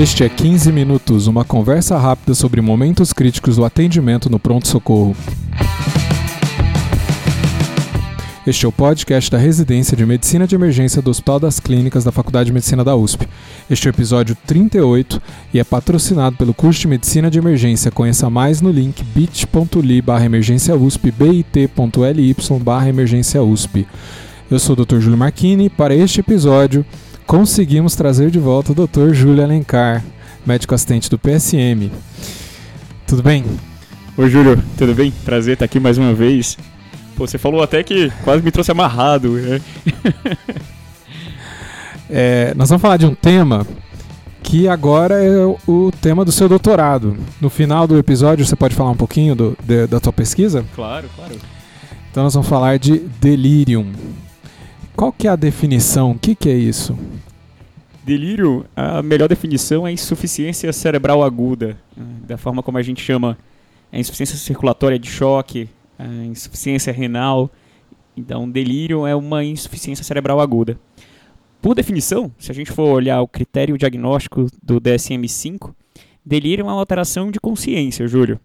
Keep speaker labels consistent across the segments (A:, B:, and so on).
A: Este é 15 Minutos, uma conversa rápida sobre momentos críticos do atendimento no pronto-socorro. Este é o podcast da Residência de Medicina de Emergência do Hospital das Clínicas da Faculdade de Medicina da USP. Este é o episódio 38 e é patrocinado pelo curso de Medicina de Emergência. Conheça mais no link bit.ly barra emergência USP, bit.ly barra emergência USP. Eu sou o Dr. Júlio Marchini para este episódio conseguimos trazer de volta o Dr. Júlio Alencar, médico assistente do PSM. Tudo bem?
B: Oi, Júlio, tudo bem? Prazer estar aqui mais uma vez. Pô, você falou até que quase me trouxe amarrado, né?
A: é, nós vamos falar de um tema que agora é o tema do seu doutorado. No final do episódio, você pode falar um pouquinho do, de, da sua pesquisa?
B: Claro, claro.
A: Então nós vamos falar de delirium. Qual que é a definição? O que, que é isso?
B: Delírio, a melhor definição é insuficiência cerebral aguda, né? da forma como a gente chama a insuficiência circulatória de choque, a insuficiência renal. Então, delírio é uma insuficiência cerebral aguda. Por definição, se a gente for olhar o critério diagnóstico do DSM-5, delírio é uma alteração de consciência, Júlio.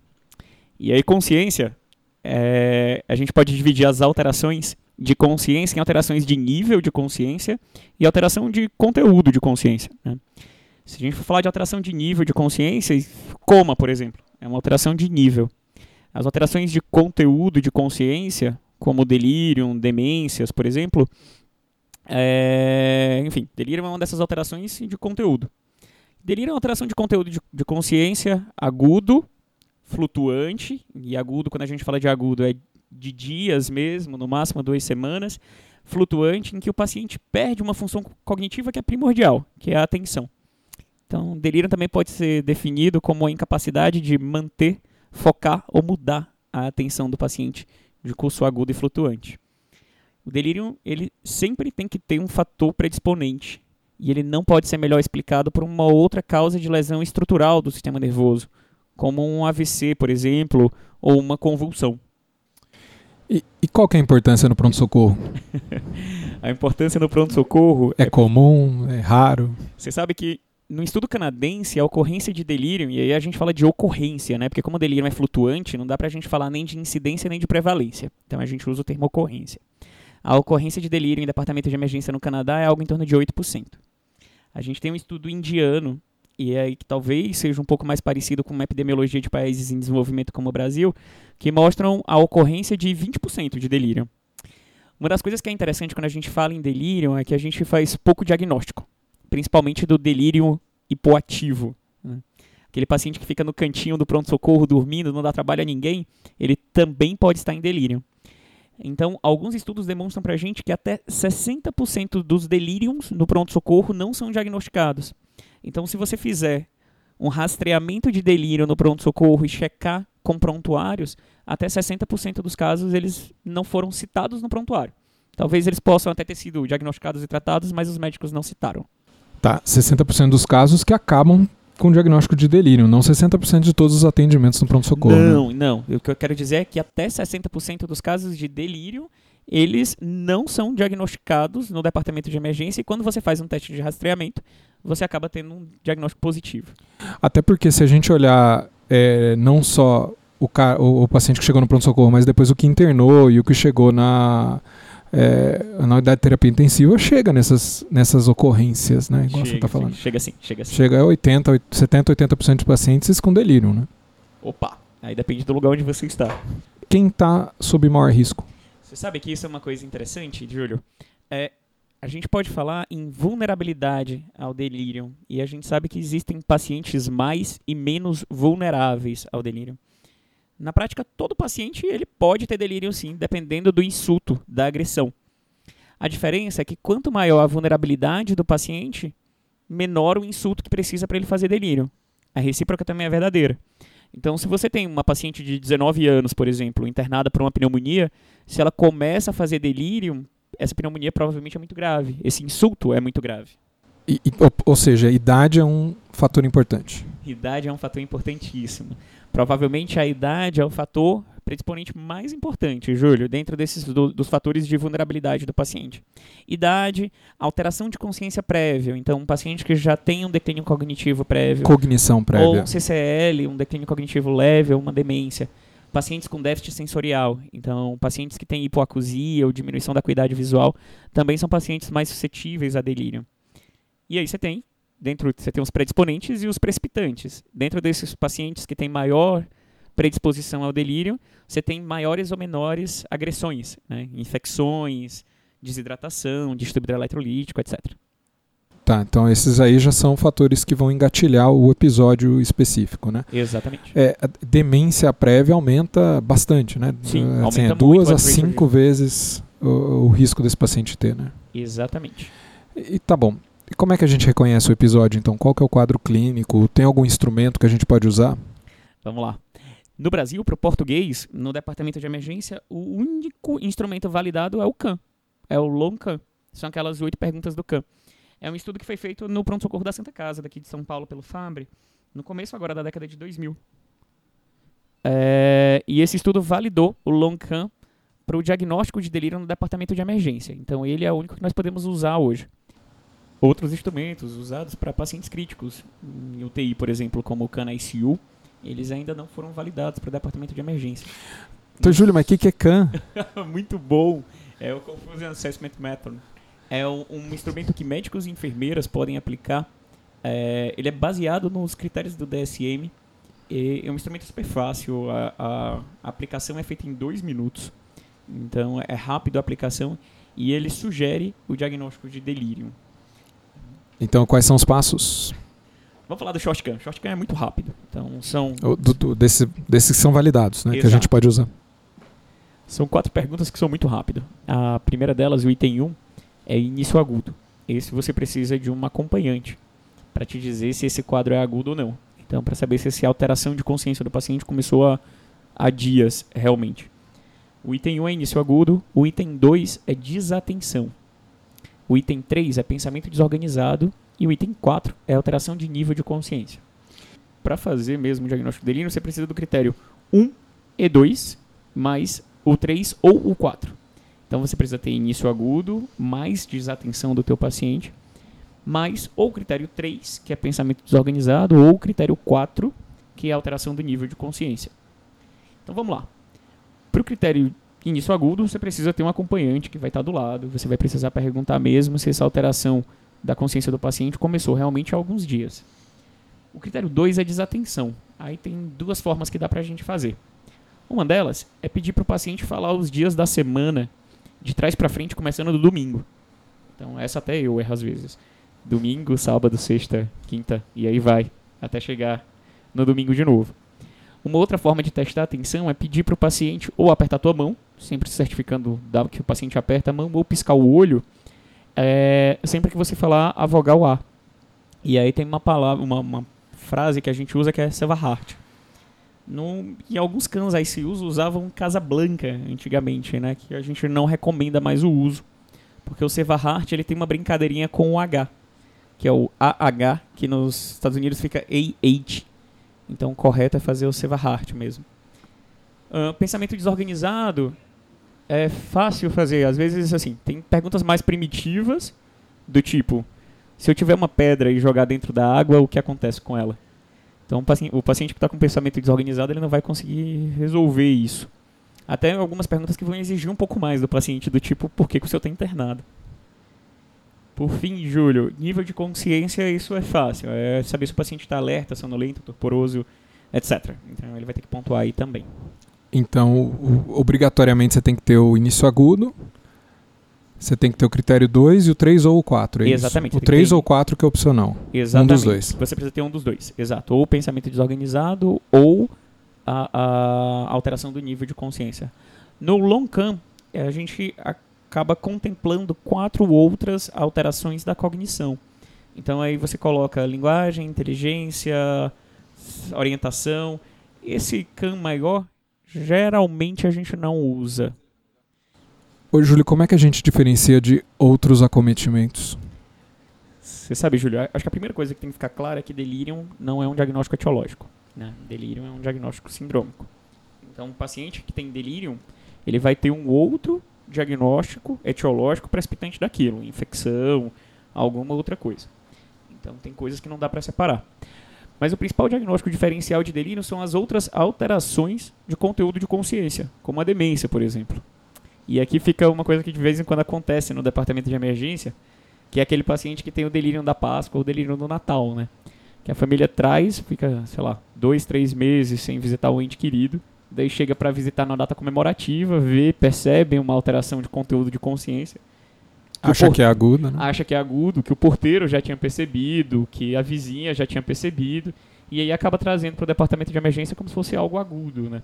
B: E aí, consciência, é, a gente pode dividir as alterações de consciência em alterações de nível de consciência e alteração de conteúdo de consciência. Né? Se a gente for falar de alteração de nível de consciência, coma, por exemplo, é uma alteração de nível. As alterações de conteúdo de consciência, como delírio, demências, por exemplo, é... enfim, delírio é uma dessas alterações de conteúdo. Delírio é uma alteração de conteúdo de, de consciência agudo, flutuante, e agudo, quando a gente fala de agudo, é de dias mesmo, no máximo duas semanas, flutuante, em que o paciente perde uma função cognitiva que é primordial, que é a atenção. Então, delírio também pode ser definido como a incapacidade de manter focar ou mudar a atenção do paciente de curso agudo e flutuante. O delírio ele sempre tem que ter um fator predisponente e ele não pode ser melhor explicado por uma outra causa de lesão estrutural do sistema nervoso, como um AVC, por exemplo, ou uma convulsão.
A: E, e qual que é a importância no pronto-socorro?
B: a importância no pronto-socorro
A: é, é comum, é raro.
B: Você sabe que no estudo canadense, a ocorrência de delírio, e aí a gente fala de ocorrência, né? Porque como o delírio é flutuante, não dá pra gente falar nem de incidência nem de prevalência. Então a gente usa o termo ocorrência. A ocorrência de delírio em departamento de emergência no Canadá é algo em torno de 8%. A gente tem um estudo indiano, e é aí que talvez seja um pouco mais parecido com uma epidemiologia de países em desenvolvimento como o Brasil, que mostram a ocorrência de 20% de delírio. Uma das coisas que é interessante quando a gente fala em delírio é que a gente faz pouco diagnóstico principalmente do delírio hipoativo. Né? Aquele paciente que fica no cantinho do pronto-socorro dormindo, não dá trabalho a ninguém, ele também pode estar em delírio. Então, alguns estudos demonstram para a gente que até 60% dos delírios no pronto-socorro não são diagnosticados. Então, se você fizer um rastreamento de delírio no pronto-socorro e checar com prontuários, até 60% dos casos eles não foram citados no prontuário. Talvez eles possam até ter sido diagnosticados e tratados, mas os médicos não citaram.
A: Tá, 60% dos casos que acabam com diagnóstico de delírio, não 60% de todos os atendimentos no pronto-socorro.
B: Não,
A: né?
B: não. O que eu quero dizer é que até 60% dos casos de delírio, eles não são diagnosticados no departamento de emergência e quando você faz um teste de rastreamento, você acaba tendo um diagnóstico positivo.
A: Até porque se a gente olhar é, não só o, o, o paciente que chegou no pronto-socorro, mas depois o que internou e o que chegou na é, na unidade de terapia intensiva chega nessas, nessas ocorrências, né? Igual chega, você está falando.
B: Chega sim, chega sim.
A: Chega a 80, 70, 80% de pacientes com delírio, né?
B: Opa, aí depende do lugar onde você está.
A: Quem está sob maior risco?
B: Você sabe que isso é uma coisa interessante, Júlio? É, a gente pode falar em vulnerabilidade ao delírio e a gente sabe que existem pacientes mais e menos vulneráveis ao delírio. Na prática, todo paciente ele pode ter delírio sim, dependendo do insulto, da agressão. A diferença é que quanto maior a vulnerabilidade do paciente, menor o insulto que precisa para ele fazer delírio. A recíproca também é verdadeira. Então, se você tem uma paciente de 19 anos, por exemplo, internada por uma pneumonia, se ela começa a fazer delírio, essa pneumonia provavelmente é muito grave. Esse insulto é muito grave.
A: E, ou, ou seja, a idade é um fator importante.
B: Idade é um fator importantíssimo. Provavelmente a idade é o fator predisponente mais importante, Júlio, dentro desses do, dos fatores de vulnerabilidade do paciente. Idade, alteração de consciência prévia. Então, um paciente que já tem um declínio cognitivo prévio.
A: Cognição prévia.
B: Ou um CCL, um declínio cognitivo leve ou uma demência. Pacientes com déficit sensorial. Então, pacientes que têm hipoacusia ou diminuição da acuidade visual também são pacientes mais suscetíveis a delírio. E aí você tem, dentro você tem os predisponentes e os precipitantes. Dentro desses pacientes que têm maior predisposição ao delírio, você tem maiores ou menores agressões, né? infecções, desidratação, distúrbio eletrolítico, etc.
A: Tá, então esses aí já são fatores que vão engatilhar o episódio específico, né?
B: Exatamente.
A: É, a demência prévia aumenta bastante, né?
B: Sim,
A: assim,
B: aumenta
A: é duas a cinco vezes o, o risco desse paciente ter, né?
B: Exatamente.
A: E tá bom. E como é que a gente reconhece o episódio, então? Qual que é o quadro clínico? Tem algum instrumento que a gente pode usar?
B: Vamos lá. No Brasil, para o português, no departamento de emergência, o único instrumento validado é o CAN. É o LONCAN. São aquelas oito perguntas do CAN. É um estudo que foi feito no pronto-socorro da Santa Casa, daqui de São Paulo, pelo FAMBRE, no começo agora da década de 2000. É, e esse estudo validou o LONCAN para o diagnóstico de delírio no departamento de emergência. Então, ele é o único que nós podemos usar hoje. Outros instrumentos usados para pacientes críticos, em UTI, por exemplo, como o CAN ICU, eles ainda não foram validados para o departamento de emergência.
A: Então, Júlio, mas o que, que é CAN?
B: Muito bom. É o Confusion Assessment Method. É um, um instrumento que médicos e enfermeiras podem aplicar. É, ele é baseado nos critérios do DSM. é um instrumento super fácil. A, a, a aplicação é feita em dois minutos. Então é rápido a aplicação e ele sugere o diagnóstico de delírio.
A: Então, quais são os passos?
B: Vamos falar do shotgun. Shotgun é muito rápido. Então são
A: do- do- desse- desses que são validados, né? Que a
B: Exato.
A: gente pode usar.
B: São quatro perguntas que são muito rápido. A primeira delas, o item 1, é início agudo. Esse você precisa de um acompanhante para te dizer se esse quadro é agudo ou não. Então, para saber se essa alteração de consciência do paciente começou a, há dias realmente. O item 1 é início agudo, o item 2 é desatenção. O item 3 é pensamento desorganizado e o item 4 é alteração de nível de consciência. Para fazer mesmo o diagnóstico de delírio, você precisa do critério 1 e 2 mais o 3 ou o 4. Então você precisa ter início agudo, mais desatenção do teu paciente, mais ou o critério 3, que é pensamento desorganizado, ou o critério 4, que é alteração do nível de consciência. Então vamos lá. Para o critério início agudo, você precisa ter um acompanhante que vai estar do lado, você vai precisar perguntar mesmo se essa alteração da consciência do paciente começou realmente há alguns dias. O critério 2 é desatenção. Aí tem duas formas que dá pra gente fazer. Uma delas é pedir para o paciente falar os dias da semana de trás para frente, começando do domingo. Então, essa até eu erro às vezes. Domingo, sábado, sexta, quinta, e aí vai, até chegar no domingo de novo. Uma outra forma de testar a atenção é pedir para o paciente ou apertar a tua mão, sempre se certificando da que o paciente aperta a mão, ou piscar o olho, é, sempre que você falar a vogal A. E aí tem uma palavra, uma, uma frase que a gente usa que é Sevahart. No, em alguns cães ICUs usavam Casablanca antigamente, né? Que a gente não recomenda mais o uso. Porque o Sevahart ele tem uma brincadeirinha com o H, que é o AH, que nos Estados Unidos fica AH. Então o correto é fazer o Sevahart mesmo. Ah, pensamento desorganizado é fácil fazer. Às vezes, assim, tem perguntas mais primitivas, do tipo: se eu tiver uma pedra e jogar dentro da água, o que acontece com ela? Então, o paci- o paciente que está com pensamento desorganizado, ele não vai conseguir resolver isso. Até algumas perguntas que vão exigir um pouco mais do paciente, do tipo, por que, que o senhor está internado? Por fim, Júlio, nível de consciência, isso é fácil. É saber se o paciente está alerta, sonolento, torporoso, etc. Então, ele vai ter que pontuar aí também.
A: Então, o- obrigatoriamente você tem que ter o início agudo, você tem que ter o critério 2 e o 3 ou o 4. É
B: Exatamente,
A: Isso? O
B: tem que
A: 3
B: ter-
A: ou o 4 que é opcional.
B: Exatamente.
A: Um dos dois.
B: Você precisa ter um dos dois. Exato. Ou o pensamento desorganizado ou a, a alteração do nível de consciência. No long cam, eh, a gente acaba contemplando quatro outras alterações da cognição. Então aí você coloca linguagem, inteligência, orientação. Esse cam maior, geralmente a gente não usa.
A: Ô, Júlio, como é que a gente diferencia de outros acometimentos?
B: Você sabe, Júlio, acho que a primeira coisa que tem que ficar clara é que delírio não é um diagnóstico etiológico. Né? Delírio é um diagnóstico sindrômico. Então, o paciente que tem delírio, ele vai ter um outro diagnóstico etiológico precipitante daquilo, infecção, alguma outra coisa. Então, tem coisas que não dá para separar. Mas o principal diagnóstico diferencial de delírio são as outras alterações de conteúdo de consciência, como a demência, por exemplo. E aqui fica uma coisa que de vez em quando acontece no departamento de emergência, que é aquele paciente que tem o delírio da Páscoa ou o delírio do Natal, né? Que a família traz, fica, sei lá, dois, três meses sem visitar o ente querido, daí chega para visitar na data comemorativa, vê, percebe uma alteração de conteúdo de consciência.
A: Acha que é agudo, né?
B: Acha que é agudo, que o porteiro já tinha percebido, que a vizinha já tinha percebido, e aí acaba trazendo para o departamento de emergência como se fosse algo agudo, né?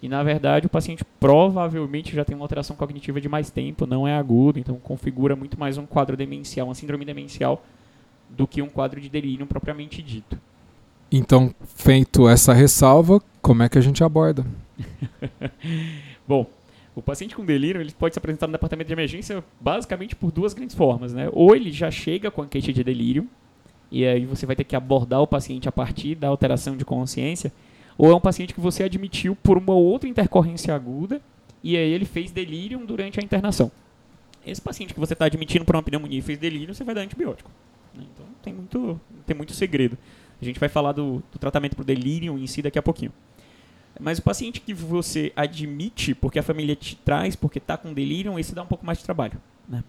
B: E na verdade o paciente provavelmente já tem uma alteração cognitiva de mais tempo, não é agudo, então configura muito mais um quadro demencial, uma síndrome demencial, do que um quadro de delírio propriamente dito.
A: Então, feito essa ressalva, como é que a gente aborda?
B: Bom, o paciente com delírio ele pode se apresentar no departamento de emergência basicamente por duas grandes formas, né? Ou ele já chega com a queixa de delírio, e aí você vai ter que abordar o paciente a partir da alteração de consciência, ou é um paciente que você admitiu por uma outra intercorrência aguda e aí ele fez delírio durante a internação. Esse paciente que você está admitindo por uma pneumonia e fez delírio, você vai dar antibiótico. Né? Então tem muito, tem muito segredo. A gente vai falar do, do tratamento para o delírio em si daqui a pouquinho. Mas o paciente que você admite porque a família te traz, porque está com delírio, esse dá um pouco mais de trabalho. Né?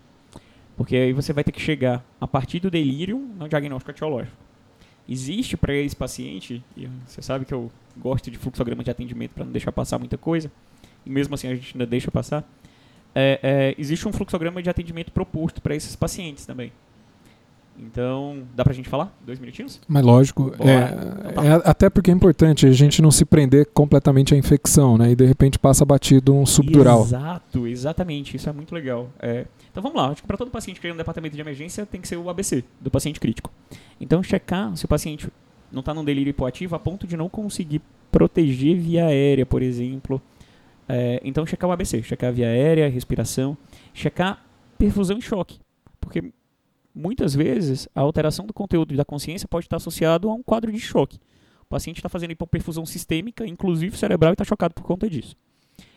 B: Porque aí você vai ter que chegar a partir do delírio no diagnóstico etiológico. Existe para esse paciente, e você sabe que eu gosto de fluxograma de atendimento para não deixar passar muita coisa, e mesmo assim a gente ainda deixa passar, é, é, existe um fluxograma de atendimento proposto para esses pacientes também. Então, dá pra gente falar? Dois minutinhos?
A: Mas lógico, é, então tá. é, até porque é importante a gente não se prender completamente à infecção, né? E de repente passa batido um subdural.
B: Exato, exatamente. Isso é muito legal. É, então vamos lá, acho que para todo paciente que tem um departamento de emergência tem que ser o ABC, do paciente crítico. Então, checar se o paciente não está num delírio hipoativo a ponto de não conseguir proteger via aérea, por exemplo. É, então, checar o ABC, checar via aérea, respiração, checar perfusão e choque. Porque muitas vezes a alteração do conteúdo da consciência pode estar associado a um quadro de choque. O paciente está fazendo hipoperfusão sistêmica, inclusive cerebral, e está chocado por conta disso.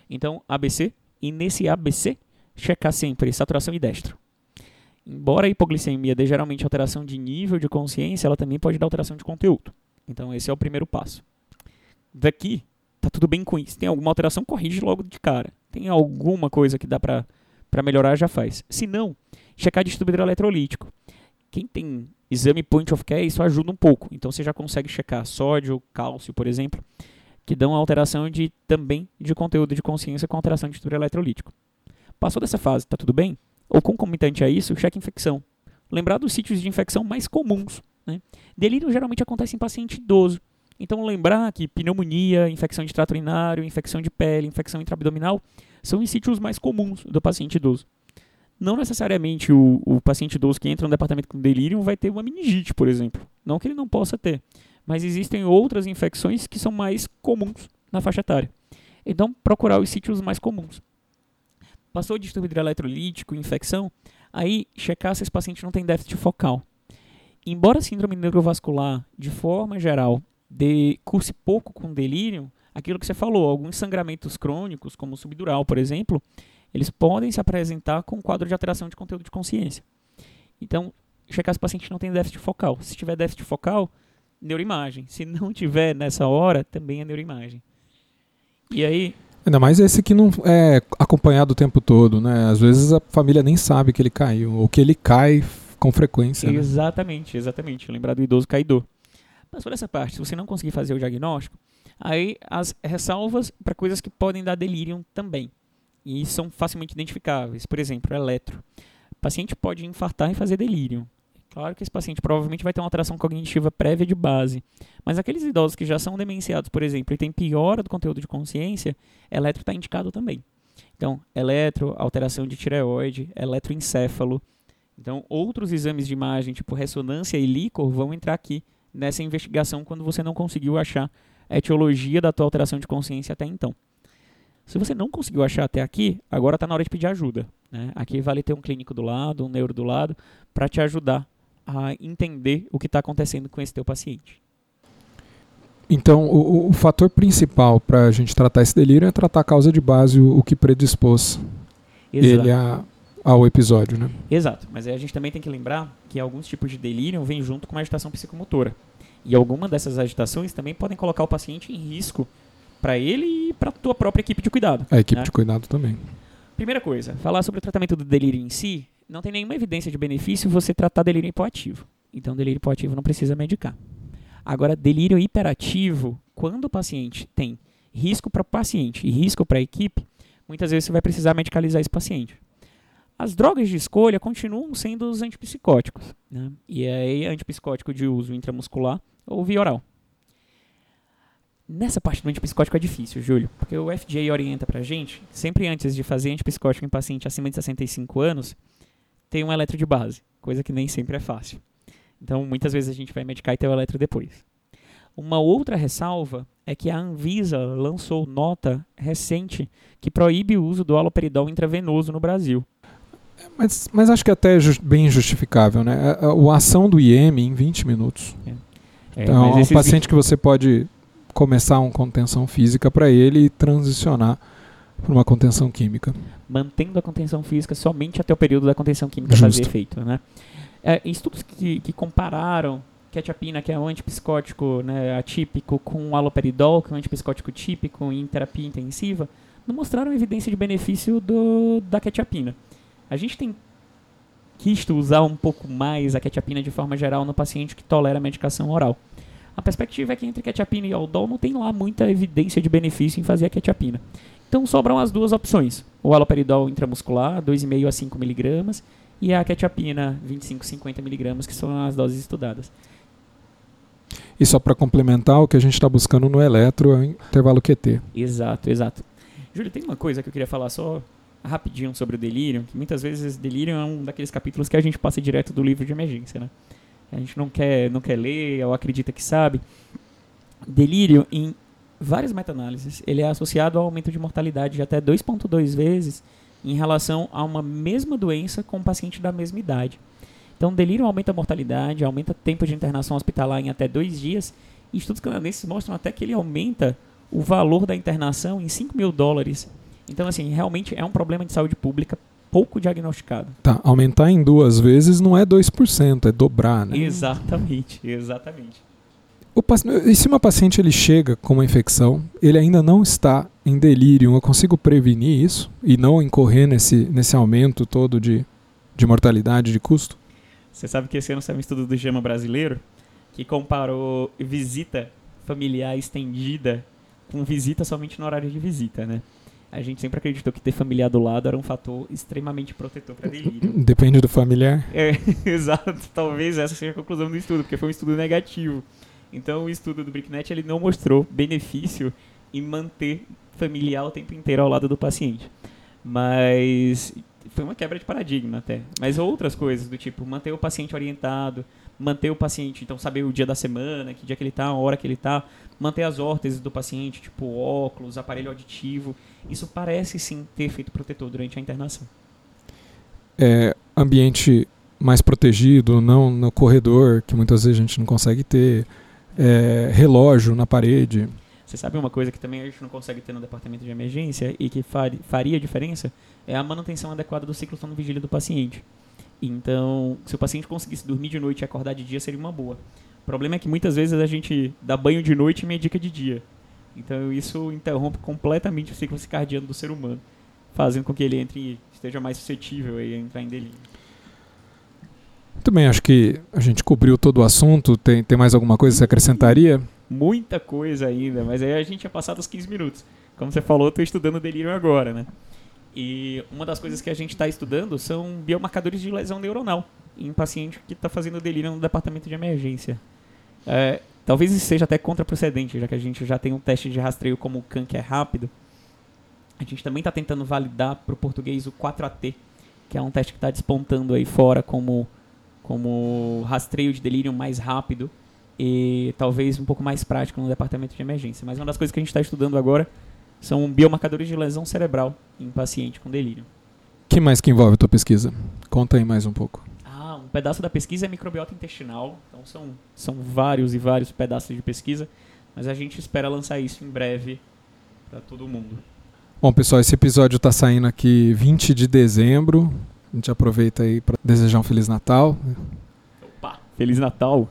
B: Então, ABC, e nesse ABC, checar sempre saturação e destro. Embora a hipoglicemia dê geralmente alteração de nível de consciência, ela também pode dar alteração de conteúdo. Então, esse é o primeiro passo. Daqui, tá tudo bem com isso. Tem alguma alteração, corrige logo de cara. Tem alguma coisa que dá para melhorar, já faz. Se não, checar distribuidor eletrolítico. Quem tem exame point of care, isso ajuda um pouco. Então, você já consegue checar sódio, cálcio, por exemplo, que dão alteração de também de conteúdo de consciência com alteração de distribuidor eletrolítico. Passou dessa fase, está tudo bem? Ou concomitante a isso, cheque infecção. Lembrar dos sítios de infecção mais comuns. Né? Delírio geralmente acontece em paciente idoso. Então lembrar que pneumonia, infecção de trato urinário, infecção de pele, infecção intraabdominal são os sítios mais comuns do paciente idoso. Não necessariamente o, o paciente idoso que entra no departamento com delírio vai ter uma meningite, por exemplo. Não que ele não possa ter. Mas existem outras infecções que são mais comuns na faixa etária. Então, procurar os sítios mais comuns. Passou de distúrbio hidroeletrolítico, infecção, aí checar se esse paciente não tem déficit focal. Embora a síndrome neurovascular, de forma geral, de, curse pouco com delírio, aquilo que você falou, alguns sangramentos crônicos, como o subdural, por exemplo, eles podem se apresentar com um quadro de alteração de conteúdo de consciência. Então, checar se o paciente não tem déficit focal. Se tiver déficit focal, neuroimagem. Se não tiver nessa hora, também é neuroimagem. E aí,
A: Ainda mais esse que não é acompanhado o tempo todo, né? Às vezes a família nem sabe que ele caiu, ou que ele cai com frequência.
B: Né? Exatamente, exatamente. Lembrar do idoso caidor. Passou dessa parte, se você não conseguir fazer o diagnóstico, aí as ressalvas para coisas que podem dar delírio também. E são facilmente identificáveis. Por exemplo, eletro. O paciente pode infartar e fazer delírio. Claro que esse paciente provavelmente vai ter uma alteração cognitiva prévia de base. Mas aqueles idosos que já são demenciados, por exemplo, e têm piora do conteúdo de consciência, eletro está indicado também. Então, eletro, alteração de tireoide, eletroencéfalo. Então, outros exames de imagem, tipo ressonância e líquor, vão entrar aqui nessa investigação quando você não conseguiu achar a etiologia da tua alteração de consciência até então. Se você não conseguiu achar até aqui, agora está na hora de pedir ajuda. Né? Aqui vale ter um clínico do lado, um neuro do lado, para te ajudar a entender o que está acontecendo com esse teu paciente.
A: Então, o, o fator principal para a gente tratar esse delírio é tratar a causa de base, o, o que predispôs
B: Exato.
A: ele a, ao episódio, né?
B: Exato, mas a gente também tem que lembrar que alguns tipos de delírio vêm junto com uma agitação psicomotora. E alguma dessas agitações também podem colocar o paciente em risco para ele e para a tua própria equipe de cuidado.
A: A equipe
B: né?
A: de cuidado também.
B: Primeira coisa, falar sobre o tratamento do delírio em si, não tem nenhuma evidência de benefício você tratar delírio hipoativo. Então, delírio hipoativo não precisa medicar. Agora, delírio hiperativo, quando o paciente tem risco para o paciente e risco para a equipe, muitas vezes você vai precisar medicalizar esse paciente. As drogas de escolha continuam sendo os antipsicóticos. Né? E aí, antipsicótico de uso intramuscular ou via oral. Nessa parte do antipsicótico é difícil, Júlio, porque o FDA orienta pra gente, sempre antes de fazer antipsicótico em paciente acima de 65 anos, tem um eletro de base, coisa que nem sempre é fácil. Então, muitas vezes a gente vai medicar e ter o eletro depois. Uma outra ressalva é que a Anvisa lançou nota recente que proíbe o uso do haloperidol intravenoso no Brasil.
A: Mas, mas acho que até é ju- bem justificável, né? A, a- a ação do IM em 20 minutos.
B: É,
A: então,
B: mas
A: é um paciente que você pode começar uma contenção física para ele e transicionar para uma contenção química.
B: mantendo a contenção física somente até o período da contenção química
A: Justo.
B: fazer efeito. Né? É, estudos que, que compararam quetiapina, que é um antipsicótico né, atípico, com o haloperidol, que é um antipsicótico típico em terapia intensiva, não mostraram evidência de benefício do, da quetiapina. A gente tem quisto usar um pouco mais a quetiapina de forma geral no paciente que tolera a medicação oral. A perspectiva é que entre quetiapina e aldol não tem lá muita evidência de benefício em fazer a quetiapina. Então sobram as duas opções: o haloperidol intramuscular, 2,5 a 5 mg, e a quetiapina, 25 a 50 mg, que são as doses estudadas.
A: E só para complementar, o que a gente está buscando no eletro é o intervalo QT.
B: Exato, exato. Júlio, tem uma coisa que eu queria falar só rapidinho sobre o delírio, que muitas vezes delírio é um daqueles capítulos que a gente passa direto do livro de emergência, né? A gente não quer, não quer ler ou acredita que sabe. Delírio, em várias meta-análises, ele é associado ao aumento de mortalidade de até 2,2 vezes em relação a uma mesma doença com um paciente da mesma idade. Então, delírio aumenta a mortalidade, aumenta o tempo de internação hospitalar em até dois dias, e estudos canadenses mostram até que ele aumenta o valor da internação em 5 mil dólares. Então, assim, realmente é um problema de saúde pública pouco diagnosticado.
A: Tá, aumentar em duas vezes não é 2%, é dobrar, né?
B: Exatamente, exatamente.
A: O e se uma paciente ele chega com uma infecção, ele ainda não está em delírio, eu consigo prevenir isso e não incorrer nesse, nesse aumento todo de, de mortalidade, de custo?
B: Você sabe que esse ano saiu um estudo do JAMA brasileiro que comparou visita familiar estendida com visita somente no horário de visita, né? A gente sempre acreditou que ter familiar do lado era um fator extremamente protetor para delírio.
A: Depende do familiar.
B: É, exato. Talvez essa seja a conclusão do estudo, porque foi um estudo negativo. Então, o estudo do BrickNet ele não mostrou benefício em manter familiar o tempo inteiro ao lado do paciente. Mas foi uma quebra de paradigma até. Mas outras coisas do tipo manter o paciente orientado, manter o paciente, então saber o dia da semana, que dia que ele tá, a hora que ele tá, manter as órteses do paciente, tipo óculos, aparelho auditivo, isso parece sim ter efeito protetor durante a internação.
A: É, ambiente mais protegido, não no corredor, que muitas vezes a gente não consegue ter. É, relógio na parede.
B: Você sabe uma coisa que também a gente não consegue ter no departamento de emergência e que fari- faria diferença? É a manutenção adequada do ciclo sono-vigília do paciente. Então, se o paciente conseguisse dormir de noite e acordar de dia, seria uma boa. O problema é que muitas vezes a gente dá banho de noite e medica de dia. Então, isso interrompe completamente o ciclo circadiano do ser humano, fazendo com que ele entre esteja mais suscetível a entrar em delírio.
A: Muito bem, acho que a gente cobriu todo o assunto. Tem, tem mais alguma coisa que você acrescentaria?
B: muita coisa ainda, mas aí a gente ia passar dos 15 minutos. Como você falou, eu estou estudando delírio agora, né? E uma das coisas que a gente está estudando são biomarcadores de lesão neuronal em paciente que está fazendo delírio no departamento de emergência. É, talvez isso seja até contraproducente, já que a gente já tem um teste de rastreio como o CAN, que é rápido. A gente também está tentando validar para o português o 4AT, que é um teste que está despontando aí fora como, como rastreio de delírio mais rápido e talvez um pouco mais prático no departamento de emergência. Mas uma das coisas que a gente está estudando agora são biomarcadores de lesão cerebral em paciente com delírio.
A: Que mais que envolve a tua pesquisa? Conta aí mais um pouco.
B: Ah, um pedaço da pesquisa é microbiota intestinal, então são, são vários e vários pedaços de pesquisa, mas a gente espera lançar isso em breve para todo mundo.
A: Bom, pessoal, esse episódio está saindo aqui 20 de dezembro. A gente aproveita aí para desejar um Feliz Natal.
B: Opa, Feliz Natal!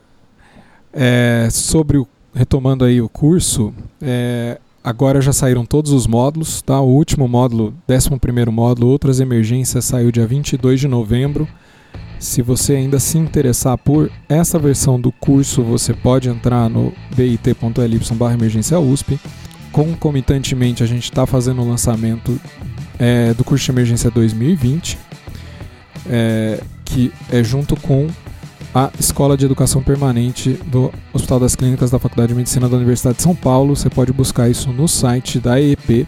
A: É, sobre o, retomando aí o curso, é, agora já saíram todos os módulos, tá? O último módulo, 11 módulo, Outras Emergências, saiu dia 22 de novembro. Se você ainda se interessar por essa versão do curso, você pode entrar no bit.ly emergência USP. Concomitantemente, a gente está fazendo o lançamento é, do curso de emergência 2020, é, que é junto com a Escola de Educação Permanente do Hospital das Clínicas da Faculdade de Medicina da Universidade de São Paulo. Você pode buscar isso no site da EEP,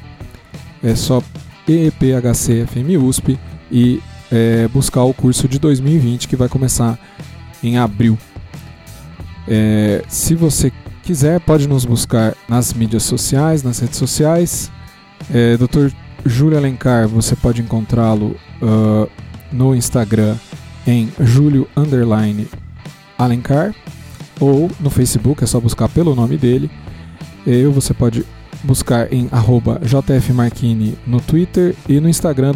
A: é só EEPHCFM USP e é, buscar o curso de 2020 que vai começar em abril. É, se você quiser, pode nos buscar nas mídias sociais, nas redes sociais. É, Dr. Júlio Alencar, você pode encontrá-lo uh, no Instagram em Júlio Underline Alencar ou no Facebook, é só buscar pelo nome dele. Eu você pode buscar em arroba jfmarquini no Twitter e no Instagram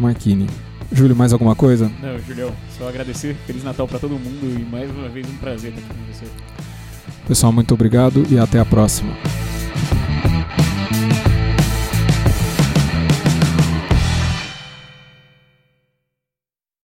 A: Marquini. Júlio, mais alguma coisa?
B: Não, Julião, só agradecer. Feliz Natal para todo mundo e mais uma vez um prazer estar aqui com você.
A: Pessoal, muito obrigado e até a próxima.